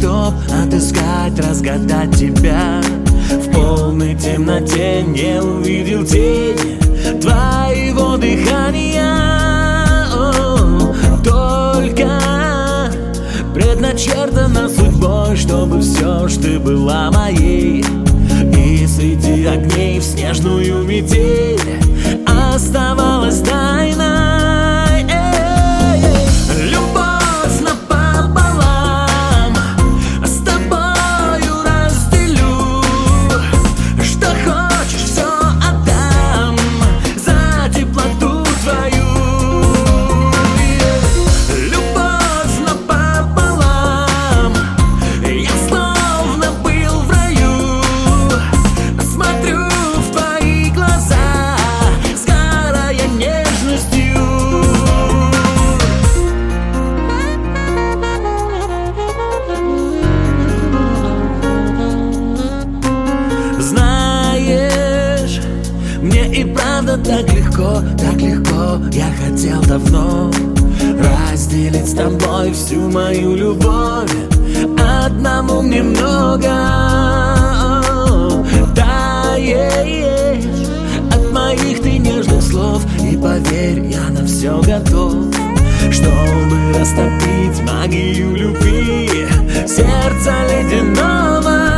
чтоб отыскать, разгадать тебя. В полной темноте не увидел тени твоего дыхания. Только предначертано судьбой, чтобы все ж ты была моей так легко, Я хотел давно разделить с тобой всю мою любовь. Одному мне много Таешь от моих ты нежных слов И поверь, я на все готов. Чтобы растопить магию любви Сердца ледяного